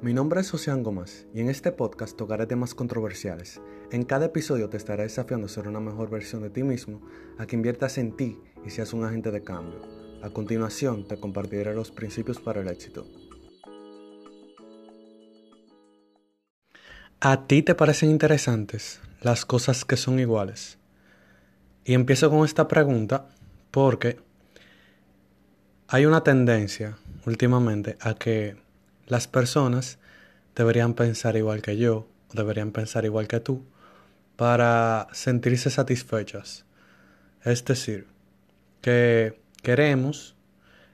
Mi nombre es Ocean Gómez y en este podcast tocaré temas controversiales. En cada episodio te estaré desafiando a ser una mejor versión de ti mismo, a que inviertas en ti y seas un agente de cambio. A continuación te compartiré los principios para el éxito. ¿A ti te parecen interesantes las cosas que son iguales? Y empiezo con esta pregunta porque hay una tendencia últimamente a que las personas deberían pensar igual que yo, o deberían pensar igual que tú, para sentirse satisfechas. Es decir, que queremos,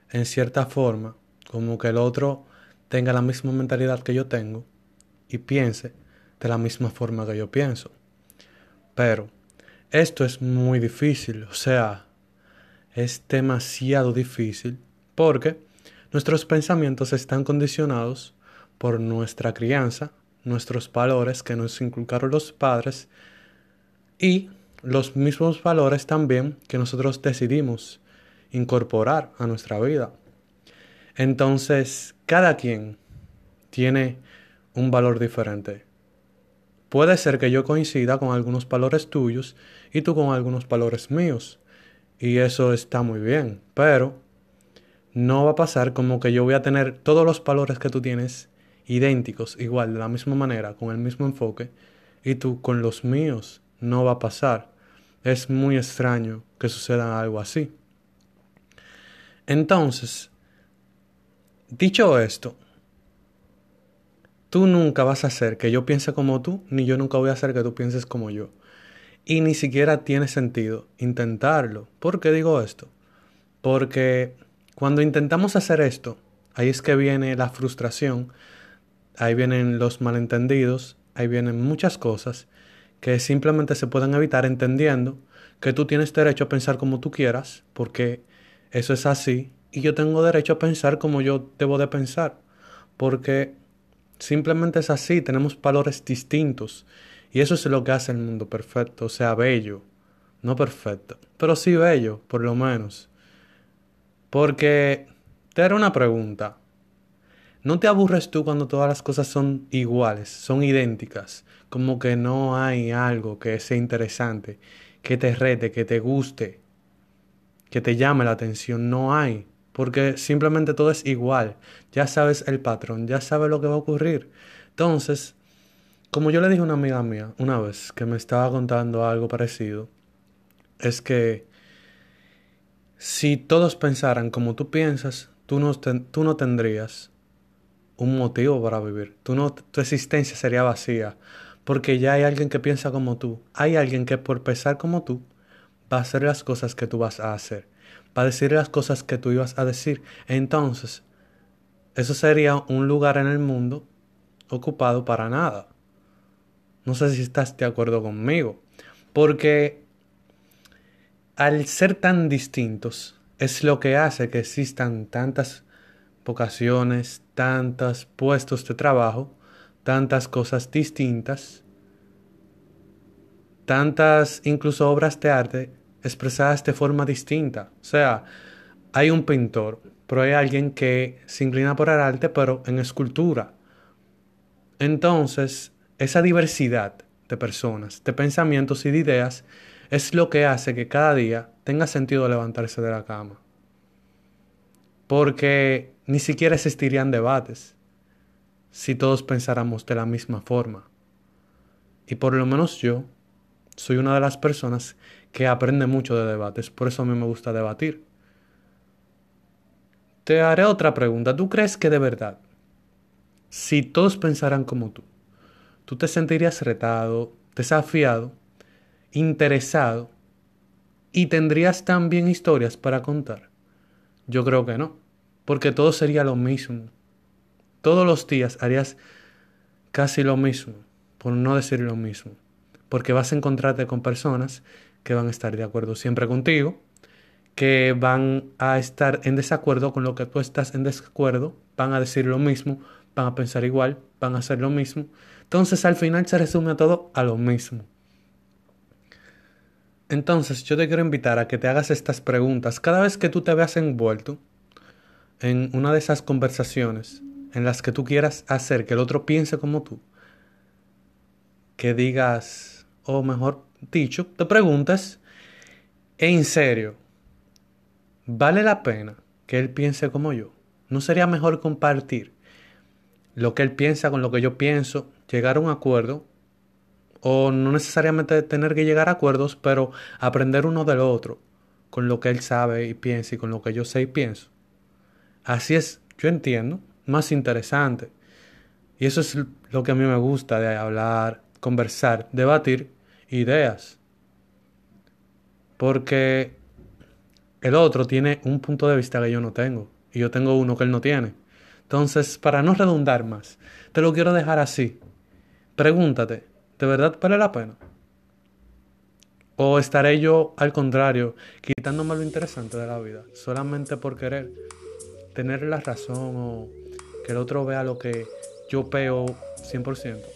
en cierta forma, como que el otro tenga la misma mentalidad que yo tengo y piense de la misma forma que yo pienso. Pero esto es muy difícil, o sea, es demasiado difícil porque Nuestros pensamientos están condicionados por nuestra crianza, nuestros valores que nos inculcaron los padres y los mismos valores también que nosotros decidimos incorporar a nuestra vida. Entonces, cada quien tiene un valor diferente. Puede ser que yo coincida con algunos valores tuyos y tú con algunos valores míos. Y eso está muy bien, pero no va a pasar como que yo voy a tener todos los valores que tú tienes idénticos, igual, de la misma manera, con el mismo enfoque, y tú con los míos. No va a pasar. Es muy extraño que suceda algo así. Entonces, dicho esto, tú nunca vas a hacer que yo piense como tú, ni yo nunca voy a hacer que tú pienses como yo. Y ni siquiera tiene sentido intentarlo. ¿Por qué digo esto? Porque cuando intentamos hacer esto, ahí es que viene la frustración, ahí vienen los malentendidos, ahí vienen muchas cosas que simplemente se pueden evitar entendiendo que tú tienes derecho a pensar como tú quieras, porque eso es así, y yo tengo derecho a pensar como yo debo de pensar, porque simplemente es así, tenemos valores distintos, y eso es lo que hace el mundo perfecto, o sea, bello, no perfecto, pero sí bello, por lo menos. Porque te haré una pregunta. ¿No te aburres tú cuando todas las cosas son iguales, son idénticas? Como que no hay algo que sea interesante, que te rete, que te guste, que te llame la atención. No hay. Porque simplemente todo es igual. Ya sabes el patrón, ya sabes lo que va a ocurrir. Entonces, como yo le dije a una amiga mía una vez que me estaba contando algo parecido, es que si todos pensaran como tú piensas, tú no, tú no tendrías un motivo para vivir. Tú no, tu existencia sería vacía. Porque ya hay alguien que piensa como tú. Hay alguien que por pensar como tú va a hacer las cosas que tú vas a hacer. Va a decir las cosas que tú ibas a decir. Entonces, eso sería un lugar en el mundo ocupado para nada. No sé si estás de acuerdo conmigo. Porque al ser tan distintos, es lo que hace que existan tantas vocaciones, tantos puestos de trabajo, tantas cosas distintas, tantas incluso obras de arte expresadas de forma distinta. O sea, hay un pintor, pero hay alguien que se inclina por el arte, pero en escultura. Entonces, esa diversidad de personas, de pensamientos y de ideas es lo que hace que cada día tenga sentido levantarse de la cama. Porque ni siquiera existirían debates si todos pensáramos de la misma forma. Y por lo menos yo soy una de las personas que aprende mucho de debates, por eso a mí me gusta debatir. Te haré otra pregunta. ¿Tú crees que de verdad, si todos pensaran como tú, tú te sentirías retado, desafiado interesado y tendrías también historias para contar? Yo creo que no, porque todo sería lo mismo. Todos los días harías casi lo mismo, por no decir lo mismo, porque vas a encontrarte con personas que van a estar de acuerdo siempre contigo, que van a estar en desacuerdo con lo que tú estás en desacuerdo, van a decir lo mismo, van a pensar igual, van a hacer lo mismo. Entonces al final se resume todo a lo mismo. Entonces yo te quiero invitar a que te hagas estas preguntas cada vez que tú te veas envuelto en una de esas conversaciones en las que tú quieras hacer que el otro piense como tú, que digas, o mejor dicho, te preguntes, en serio, ¿vale la pena que él piense como yo? ¿No sería mejor compartir lo que él piensa con lo que yo pienso, llegar a un acuerdo? O no necesariamente tener que llegar a acuerdos, pero aprender uno del otro, con lo que él sabe y piensa y con lo que yo sé y pienso. Así es, yo entiendo, más interesante. Y eso es lo que a mí me gusta de hablar, conversar, debatir ideas. Porque el otro tiene un punto de vista que yo no tengo y yo tengo uno que él no tiene. Entonces, para no redundar más, te lo quiero dejar así. Pregúntate, ¿de verdad vale la pena? ¿O estaré yo, al contrario, quitándome lo interesante de la vida, solamente por querer tener la razón o que el otro vea lo que yo peo 100%?